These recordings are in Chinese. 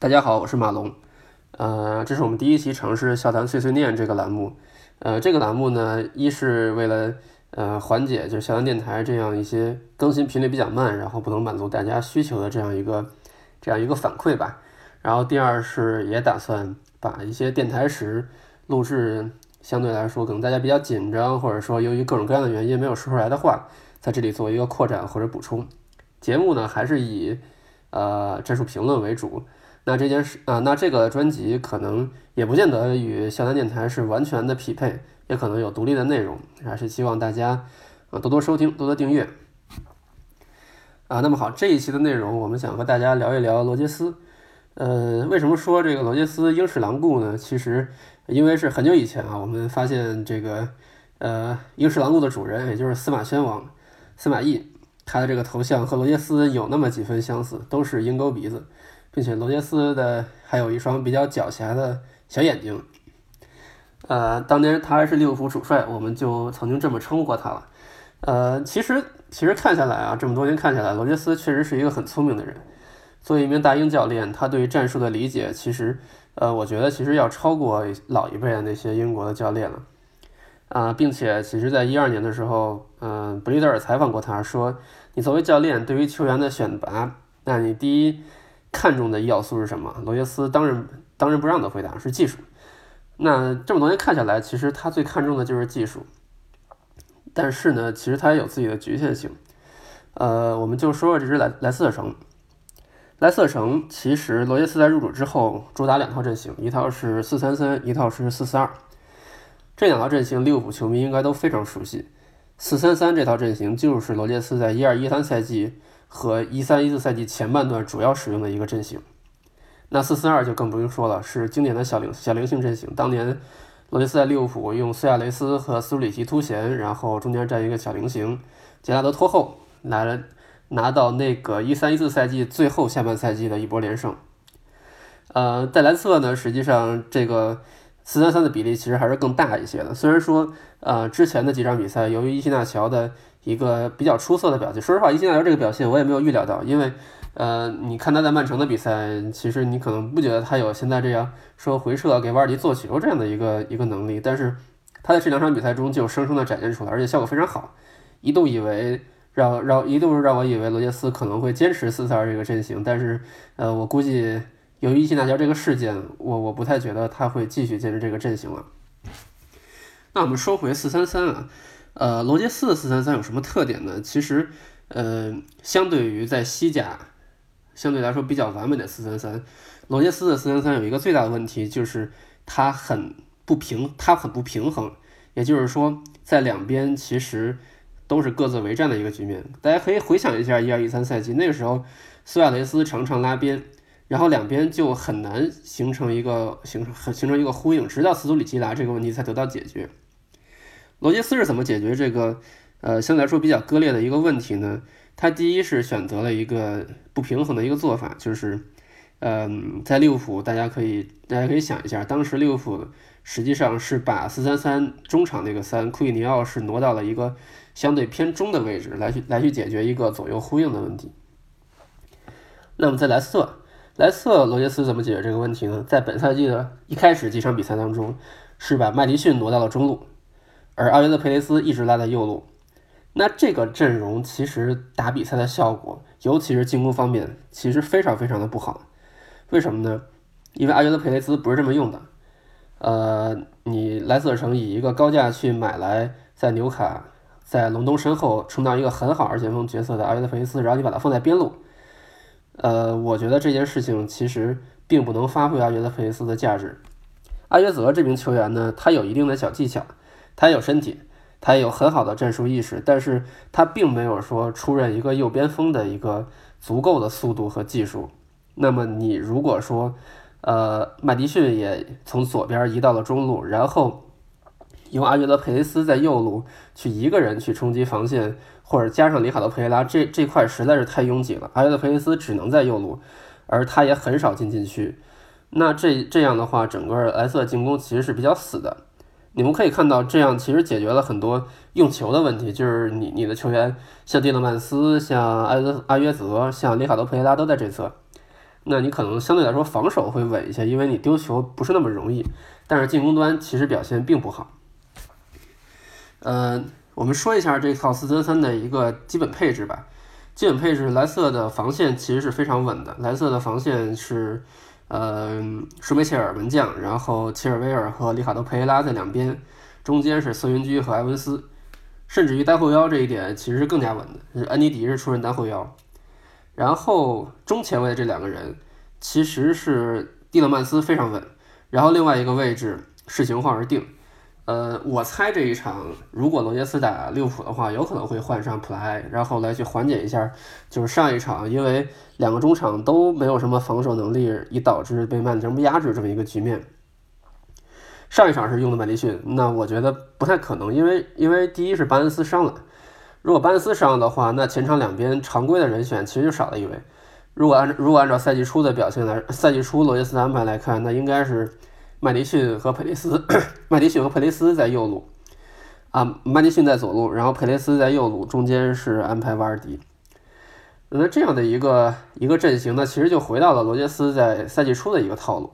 大家好，我是马龙。呃，这是我们第一期尝试笑谈碎碎念这个栏目。呃，这个栏目呢，一是为了呃缓解就是笑谈电台这样一些更新频率比较慢，然后不能满足大家需求的这样一个这样一个反馈吧。然后第二是也打算把一些电台时录制相对来说可能大家比较紧张，或者说由于各种各样的原因没有说出来的话，在这里做一个扩展或者补充。节目呢，还是以呃战术评论为主。那这件事啊，那这个专辑可能也不见得与校园电台是完全的匹配，也可能有独立的内容，还是希望大家啊多多收听，多多订阅啊。那么好，这一期的内容，我们想和大家聊一聊罗杰斯。呃，为什么说这个罗杰斯英式狼顾呢？其实因为是很久以前啊，我们发现这个呃英式狼顾的主人，也就是司马宣王司马懿，他的这个头像和罗杰斯有那么几分相似，都是鹰钩鼻子。并且罗杰斯的还有一双比较狡黠的小眼睛，呃，当年他还是利物浦主帅，我们就曾经这么称呼过他了。呃，其实其实看下来啊，这么多年看下来，罗杰斯确实是一个很聪明的人。作为一名大英教练，他对战术的理解，其实呃，我觉得其实要超过老一辈的那些英国的教练了。啊，并且其实在一二年的时候，嗯，布利德尔采访过他说：“你作为教练，对于球员的选拔，那你第一。”看重的要素是什么？罗杰斯当仁当仁不让的回答是技术。那这么多年看下来，其实他最看重的就是技术。但是呢，其实他也有自己的局限性。呃，我们就说说这支莱莱斯特城。莱斯特城其实罗杰斯在入主之后，主打两套阵型，一套是四三三，一套是四四二。这两套阵型，利物浦球迷应该都非常熟悉。四三三这套阵型就是罗杰斯在一二一三赛季。和一三一四赛季前半段主要使用的一个阵型，那四四二就更不用说了，是经典的小灵小灵性阵型。当年罗杰斯在利物浦用苏亚雷斯和斯图里奇突前，然后中间站一个小菱形，杰拉德拖后，来了拿到那个一三一四赛季最后下半赛季的一波连胜。呃，在莱斯特呢，实际上这个四三三的比例其实还是更大一些的。虽然说，呃，之前的几场比赛由于伊西纳乔的一个比较出色的表现。说实话，伊西纳乔这个表现我也没有预料到，因为，呃，你看他在曼城的比赛，其实你可能不觉得他有现在这样说回撤给瓦尔迪做球这样的一个一个能力，但是他在这两场比赛中就生生的展现出来，而且效果非常好。一度以为让让一度让我以为罗杰斯可能会坚持四四二这个阵型，但是，呃，我估计由于伊西纳乔这个事件，我我不太觉得他会继续坚持这个阵型了。那我们说回四三三啊。呃，罗杰斯的四三三有什么特点呢？其实，呃，相对于在西甲相对来说比较完美的四三三，罗杰斯的四三三有一个最大的问题，就是它很不平，它很不平衡。也就是说，在两边其实都是各自为战的一个局面。大家可以回想一下一二一三赛季那个时候，苏亚雷斯常常拉边，然后两边就很难形成一个形成形成一个呼应，直到斯图里奇来这个问题才得到解决。罗杰斯是怎么解决这个，呃，相对来说比较割裂的一个问题呢？他第一是选择了一个不平衡的一个做法，就是，嗯，在利物浦，大家可以大家可以想一下，当时利物浦实际上是把四三三中场那个三库伊尼奥是挪到了一个相对偏中的位置来去来去解决一个左右呼应的问题。那么在莱斯特，莱斯特罗杰斯怎么解决这个问题呢？在本赛季的一开始几场比赛当中，是把麦迪逊挪到了中路。而阿约德佩雷斯一直拉在右路，那这个阵容其实打比赛的效果，尤其是进攻方面，其实非常非常的不好。为什么呢？因为阿约德佩雷斯不是这么用的。呃，你莱斯特城以一个高价去买来在纽卡、在隆冬身后充当一个很好二前锋角色的阿约德佩雷斯，然后你把它放在边路，呃，我觉得这件事情其实并不能发挥阿约德佩雷斯的价值。阿约泽这名球员呢，他有一定的小技巧。他有身体，他有很好的战术意识，但是他并没有说出任一个右边锋的一个足够的速度和技术。那么你如果说，呃，麦迪逊也从左边移到了中路，然后用阿约德佩雷斯在右路去一个人去冲击防线，或者加上里卡多佩雷拉，这这块实在是太拥挤了。阿约德佩雷斯只能在右路，而他也很少进禁区。那这这样的话，整个莱斯特进攻其实是比较死的。你们可以看到，这样其实解决了很多用球的问题。就是你你的球员像蒂勒曼斯、像埃德阿约泽、像里卡多佩雷拉都在这侧，那你可能相对来说防守会稳一些，因为你丢球不是那么容易。但是进攻端其实表现并不好。呃，我们说一下这套四三三的一个基本配置吧。基本配置，蓝色的防线其实是非常稳的。蓝色的防线是，呃，舒梅切尔门将，然后切尔维尔和里卡多佩雷拉在两边，中间是瑟云居和埃文斯，甚至于单后腰这一点其实是更加稳的，安尼迪是出任单后腰。然后中前卫这两个人其实是蒂勒曼斯非常稳，然后另外一个位置视情况而定。呃，我猜这一场如果罗杰斯打利物浦的话，有可能会换上普莱，然后来去缓解一下，就是上一场因为两个中场都没有什么防守能力，以导致被曼城压制这么一个局面。上一场是用的麦迪逊，那我觉得不太可能，因为因为第一是巴恩斯伤了。如果巴恩斯伤的话，那前场两边常规的人选其实就少了一位。如果按如果按照赛季初的表现来，赛季初罗杰斯的安排来看，那应该是麦迪逊和佩雷斯，麦迪逊和佩雷斯在右路，啊，麦迪逊在左路，然后佩雷斯在右路，中间是安排瓦尔迪。那这样的一个一个阵型呢，其实就回到了罗杰斯在赛季初的一个套路。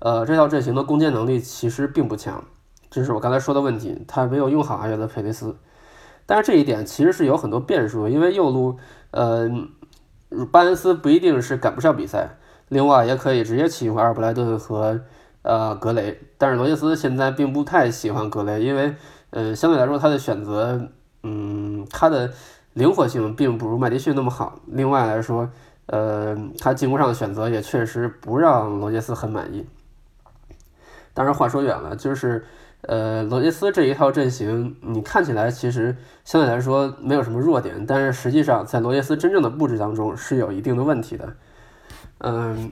呃，这套阵型的攻坚能力其实并不强，这是我刚才说的问题，他没有用好阿约的佩雷斯。但是这一点其实是有很多变数，因为右路，呃，巴恩斯不一定是赶不上比赛，另外也可以直接启用阿尔布莱顿和呃格雷。但是罗杰斯现在并不太喜欢格雷，因为，呃，相对来说他的选择，嗯，他的灵活性并不如麦迪逊那么好。另外来说，呃，他进攻上的选择也确实不让罗杰斯很满意。当然话说远了，就是。呃，罗杰斯这一套阵型，你看起来其实相对来说没有什么弱点，但是实际上在罗杰斯真正的布置当中是有一定的问题的。嗯，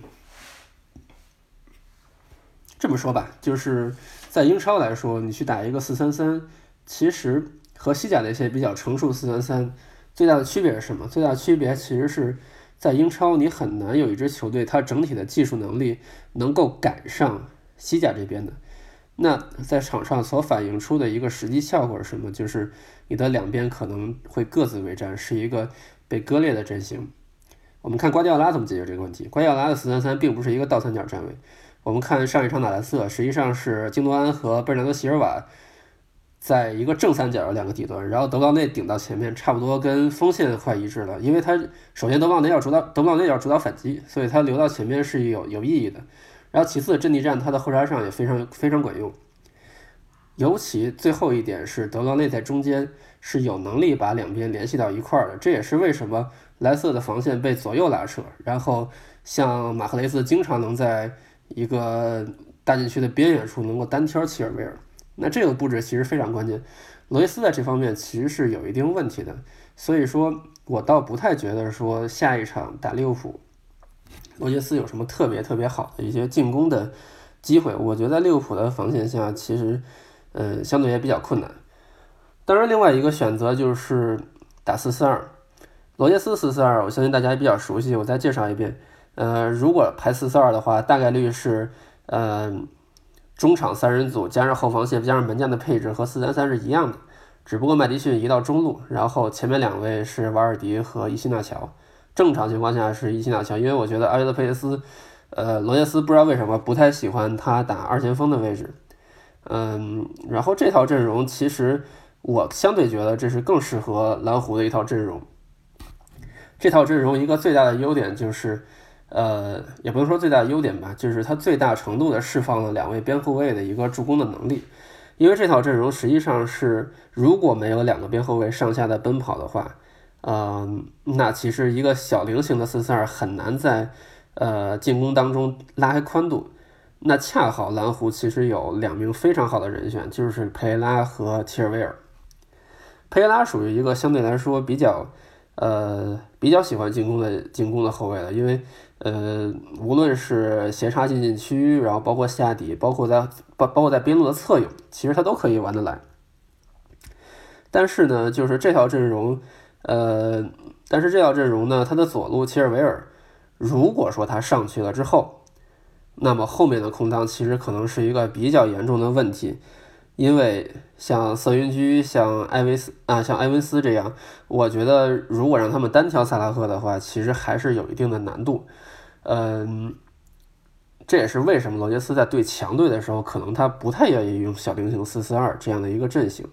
这么说吧，就是在英超来说，你去打一个四三三，其实和西甲那些比较成熟四三三最大的区别是什么？最大的区别其实是在英超，你很难有一支球队它整体的技术能力能够赶上西甲这边的。那在场上所反映出的一个实际效果是什么？就是你的两边可能会各自为战，是一个被割裂的阵型。我们看瓜迪奥拉怎么解决这个问题。瓜迪奥拉的四三三并不是一个倒三角站位。我们看上一场打莱瑟，实际上是京多安和贝尔纳多席尔瓦在一个正三角的两个底端，然后德布劳内顶到前面，差不多跟锋线快一致了。因为他首先德布劳内要主导，德布劳内要主导反击，所以他留到前面是有有意义的。然后其次，阵地战它的后插上也非常非常管用，尤其最后一点是德劳内在中间是有能力把两边联系到一块儿的，这也是为什么莱瑟的防线被左右拉扯，然后像马赫雷斯经常能在一个大禁区的边缘处能够单挑齐尔维尔，那这个布置其实非常关键。罗伊斯在这方面其实是有一定问题的，所以说我倒不太觉得说下一场打利物浦。罗杰斯有什么特别特别好的一些进攻的机会？我觉得在利物浦的防线下其实，呃，相对也比较困难。当然，另外一个选择就是打四四二。罗杰斯四四二，我相信大家也比较熟悉，我再介绍一遍。呃，如果排四四二的话，大概率是，呃，中场三人组加上后防线加上门将的配置和四三三是一样的，只不过麦迪逊移到中路，然后前面两位是瓦尔迪和伊西纳乔。正常情况下是伊西纳乔，因为我觉得阿约德佩雷斯，呃，罗杰斯不知道为什么不太喜欢他打二前锋的位置，嗯，然后这套阵容其实我相对觉得这是更适合蓝湖的一套阵容。这套阵容一个最大的优点就是，呃，也不能说最大的优点吧，就是它最大程度的释放了两位边后卫的一个助攻的能力，因为这套阵容实际上是如果没有两个边后卫上下的奔跑的话。嗯，那其实一个小菱形的四四二很难在呃进攻当中拉开宽度。那恰好蓝湖其实有两名非常好的人选，就是佩拉和齐尔维尔。佩拉属于一个相对来说比较呃比较喜欢进攻的进攻的后卫了，因为呃无论是斜插进禁区，然后包括下底，包括在包包括在边路的侧影，其实他都可以玩得来。但是呢，就是这条阵容。呃，但是这套阵容呢，他的左路切尔维尔，如果说他上去了之后，那么后面的空当其实可能是一个比较严重的问题，因为像瑟云居、像埃维斯啊、像埃文斯这样，我觉得如果让他们单挑萨拉赫的话，其实还是有一定的难度。嗯，这也是为什么罗杰斯在对强队的时候，可能他不太愿意用小菱形四四二这样的一个阵型。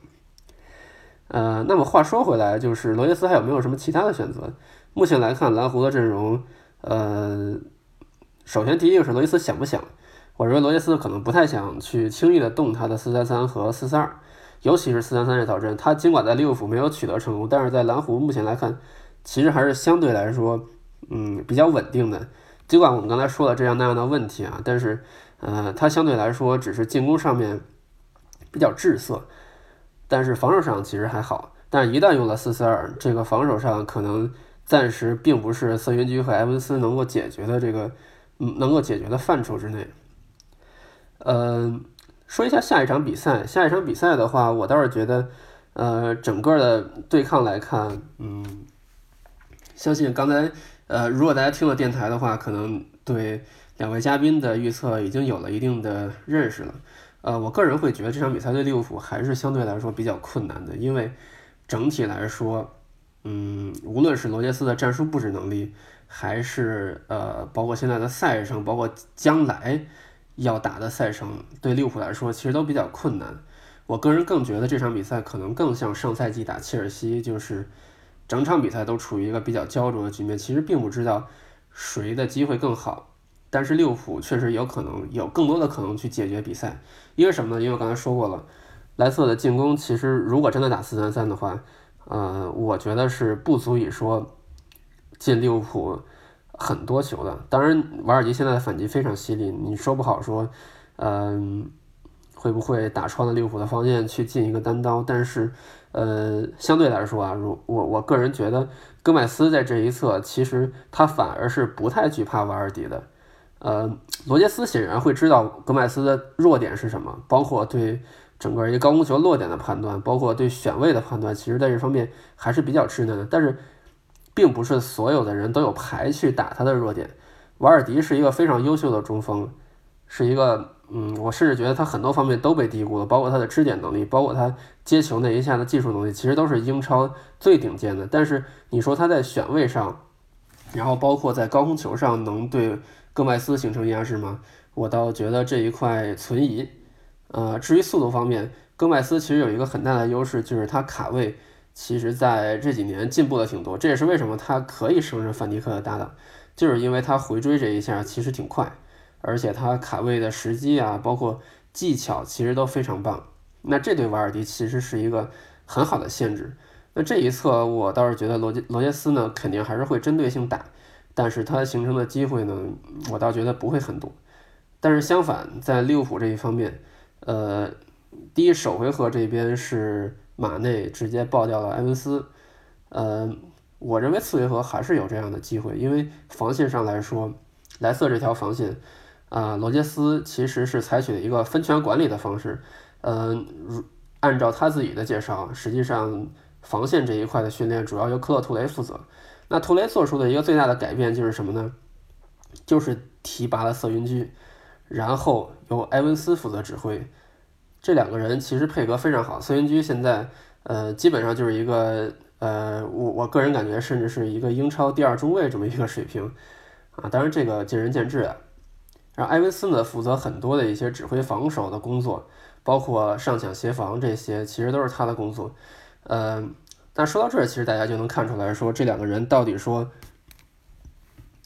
呃，那么话说回来，就是罗杰斯还有没有什么其他的选择？目前来看，蓝湖的阵容，呃，首先第一个是罗杰斯想不想？我认为罗杰斯可能不太想去轻易的动他的四三三和四四二，尤其是四三三这套阵，他尽管在利物浦没有取得成功，但是在蓝湖目前来看，其实还是相对来说，嗯，比较稳定的。尽管我们刚才说了这样那样的问题啊，但是，呃，他相对来说只是进攻上面比较滞涩。但是防守上其实还好，但是一旦用了四四二，这个防守上可能暂时并不是瑟云居和埃文斯能够解决的这个，嗯，能够解决的范畴之内。嗯，说一下下一场比赛，下一场比赛的话，我倒是觉得，呃，整个的对抗来看，嗯，相信刚才，呃，如果大家听了电台的话，可能对两位嘉宾的预测已经有了一定的认识了。呃，我个人会觉得这场比赛对利物浦还是相对来说比较困难的，因为整体来说，嗯，无论是罗杰斯的战术布置能力，还是呃，包括现在的赛程，包括将来要打的赛程，对利物浦来说其实都比较困难。我个人更觉得这场比赛可能更像上赛季打切尔西，就是整场比赛都处于一个比较焦灼的局面，其实并不知道谁的机会更好。但是利物浦确实有可能有更多的可能去解决比赛，因为什么呢？因为我刚才说过了，莱斯特的进攻其实如果真的打四三三的话，呃，我觉得是不足以说进利物浦很多球的。当然，瓦尔迪现在的反击非常犀利，你说不好说，嗯，会不会打穿了利物浦的防线去进一个单刀？但是，呃，相对来说啊，如我我个人觉得，戈麦斯在这一侧其实他反而是不太惧怕瓦尔迪的。呃，罗杰斯显然会知道戈麦斯的弱点是什么，包括对整个一个高空球落点的判断，包括对选位的判断，其实在这方面还是比较稚嫩的。但是，并不是所有的人都有牌去打他的弱点。瓦尔迪是一个非常优秀的中锋，是一个，嗯，我甚至觉得他很多方面都被低估了，包括他的支点能力，包括他接球那一下的技术能力，其实都是英超最顶尖的。但是你说他在选位上，然后包括在高空球上能对。戈麦斯形成压制吗？我倒觉得这一块存疑。呃，至于速度方面，戈麦斯其实有一个很大的优势，就是他卡位，其实在这几年进步的挺多。这也是为什么他可以胜任范迪克的搭档，就是因为他回追这一下其实挺快，而且他卡位的时机啊，包括技巧其实都非常棒。那这对瓦尔迪其实是一个很好的限制。那这一侧我倒是觉得罗杰罗杰斯呢，肯定还是会针对性打。但是它形成的机会呢，我倒觉得不会很多。但是相反，在利物浦这一方面，呃，第一首回合这边是马内直接爆掉了埃文斯，呃，我认为次回合还是有这样的机会，因为防线上来说，莱瑟这条防线，啊，罗杰斯其实是采取了一个分权管理的方式，嗯，如按照他自己的介绍，实际上防线这一块的训练主要由克洛图雷负责。那图雷做出的一个最大的改变就是什么呢？就是提拔了瑟云居，然后由埃文斯负责指挥。这两个人其实配合非常好。孙云居现在呃基本上就是一个呃我我个人感觉甚至是一个英超第二中卫这么一个水平啊，当然这个见仁见智啊。然后埃文斯呢负责很多的一些指挥防守的工作，包括上抢协防这些，其实都是他的工作，呃。那说到这儿，其实大家就能看出来说，这两个人到底说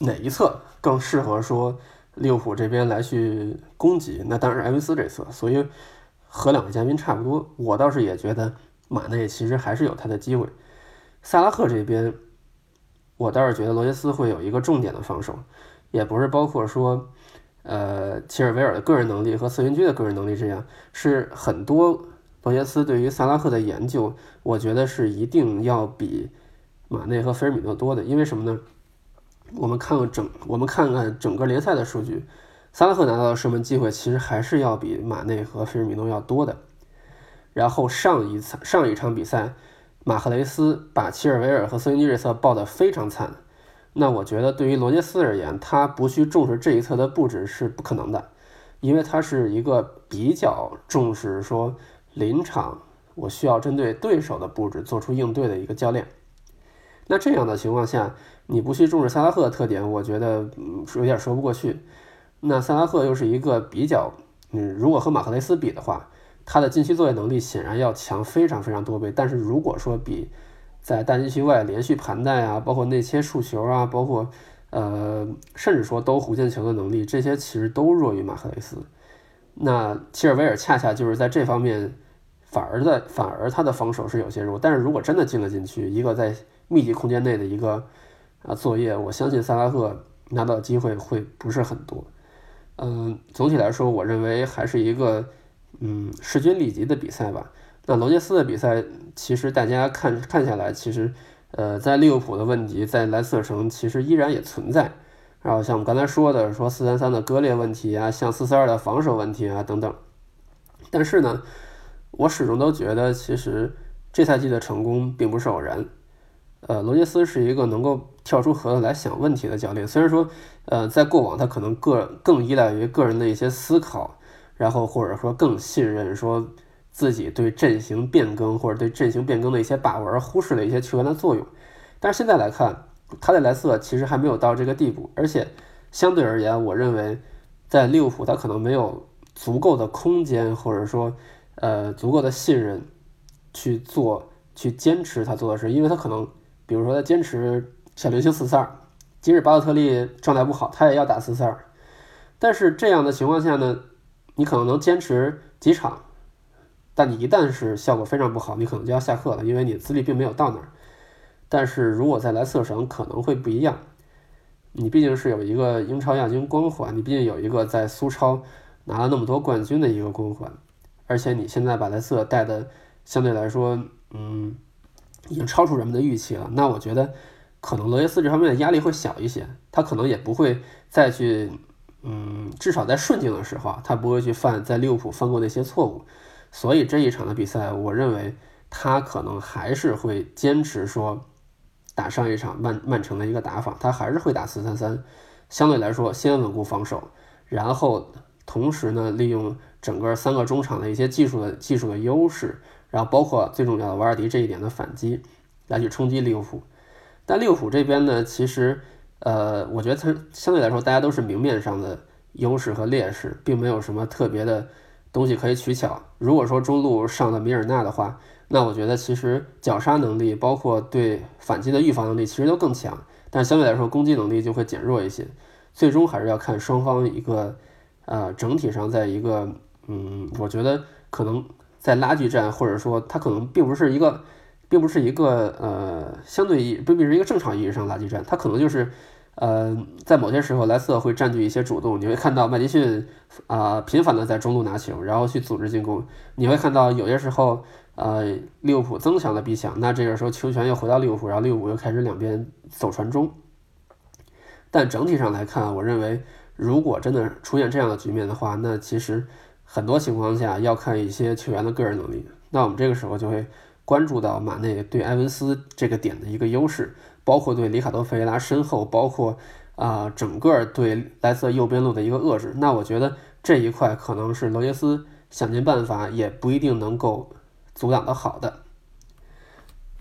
哪一侧更适合说利物浦这边来去攻击？那当然是埃文斯这侧。所以和两位嘉宾差不多，我倒是也觉得马内其实还是有他的机会。萨拉赫这边，我倒是觉得罗杰斯会有一个重点的防守，也不是包括说呃切尔维尔的个人能力和瑟云居的个人能力这样，是很多。罗杰斯对于萨拉赫的研究，我觉得是一定要比马内和菲尔米诺多的。因为什么呢？我们看看整，我们看看整个联赛的数据，萨拉赫拿到的射门机会其实还是要比马内和菲尔米诺要多的。然后上一场上一场比赛，马赫雷斯把齐尔维尔和瑟云基这侧爆得非常惨。那我觉得对于罗杰斯而言，他不去重视这一侧的布置是不可能的，因为他是一个比较重视说。临场，我需要针对对手的布置做出应对的一个教练。那这样的情况下，你不去重视萨拉赫的特点，我觉得嗯有点说不过去。那萨拉赫又是一个比较，嗯，如果和马克雷斯比的话，他的禁区作业能力显然要强非常非常多倍。但是如果说比在大禁区外连续盘带啊，包括内切触球啊，包括呃，甚至说兜弧线球的能力，这些其实都弱于马克雷斯。那切尔维尔恰恰就是在这方面，反而在反而他的防守是有些弱。但是如果真的进了禁区，一个在密集空间内的一个啊作业，我相信萨拉赫拿到的机会会不是很多。嗯，总体来说，我认为还是一个嗯势均力敌的比赛吧。那罗杰斯的比赛，其实大家看看下来，其实呃在利物浦的问题在莱斯特城其实依然也存在。然后像我们刚才说的，说四三三的割裂问题啊，像四四二的防守问题啊等等。但是呢，我始终都觉得，其实这赛季的成功并不是偶然。呃，罗杰斯是一个能够跳出盒子来想问题的教练。虽然说，呃，在过往他可能个更依赖于个人的一些思考，然后或者说更信任说自己对阵型变更或者对阵型变更的一些把握，而忽视了一些球员的作用。但是现在来看。他在莱斯特其实还没有到这个地步，而且相对而言，我认为在利物浦他可能没有足够的空间，或者说呃足够的信任去做去坚持他做的事，因为他可能比如说他坚持小流星四四二，即使巴洛特利状态不好，他也要打四四二。但是这样的情况下呢，你可能能坚持几场，但你一旦是效果非常不好，你可能就要下课了，因为你资历并没有到那儿。但是如果在莱斯特城可能会不一样，你毕竟是有一个英超亚军光环，你毕竟有一个在苏超拿了那么多冠军的一个光环，而且你现在把莱斯特带的相对来说，嗯，已经超出人们的预期了。那我觉得可能罗杰斯这方面的压力会小一些，他可能也不会再去，嗯，至少在顺境的时候，他不会去犯在利物浦犯过那些错误。所以这一场的比赛，我认为他可能还是会坚持说。打上一场曼曼城的一个打法，他还是会打四三三，相对来说先稳固防守，然后同时呢利用整个三个中场的一些技术的技术的优势，然后包括最重要的瓦尔迪这一点的反击，来去冲击利物浦。但利物浦这边呢，其实呃，我觉得它相对来说大家都是明面上的优势和劣势，并没有什么特别的东西可以取巧。如果说中路上的米尔纳的话，那我觉得其实绞杀能力，包括对反击的预防能力，其实都更强，但相对来说攻击能力就会减弱一些。最终还是要看双方一个，呃，整体上在一个，嗯，我觉得可能在拉锯战，或者说它可能并不是一个，并不是一个，呃，相对意，并不是一个正常意义上拉锯战，它可能就是。呃，在某些时候，莱斯特会占据一些主动。你会看到麦迪逊啊频繁的在中路拿球，然后去组织进攻。你会看到有些时候，呃，利物浦增强了逼抢，那这个时候球权又回到利物浦，然后利物浦又开始两边走传中。但整体上来看，我认为如果真的出现这样的局面的话，那其实很多情况下要看一些球员的个人能力。那我们这个时候就会关注到马内对埃文斯这个点的一个优势。包括对里卡多·费雷拉身后，包括啊整个对莱斯特右边路的一个遏制，那我觉得这一块可能是罗杰斯想尽办法也不一定能够阻挡的好的。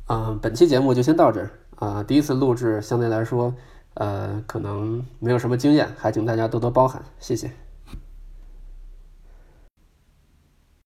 嗯，本期节目就先到这儿啊，第一次录制相对来说，呃，可能没有什么经验，还请大家多多包涵，谢谢。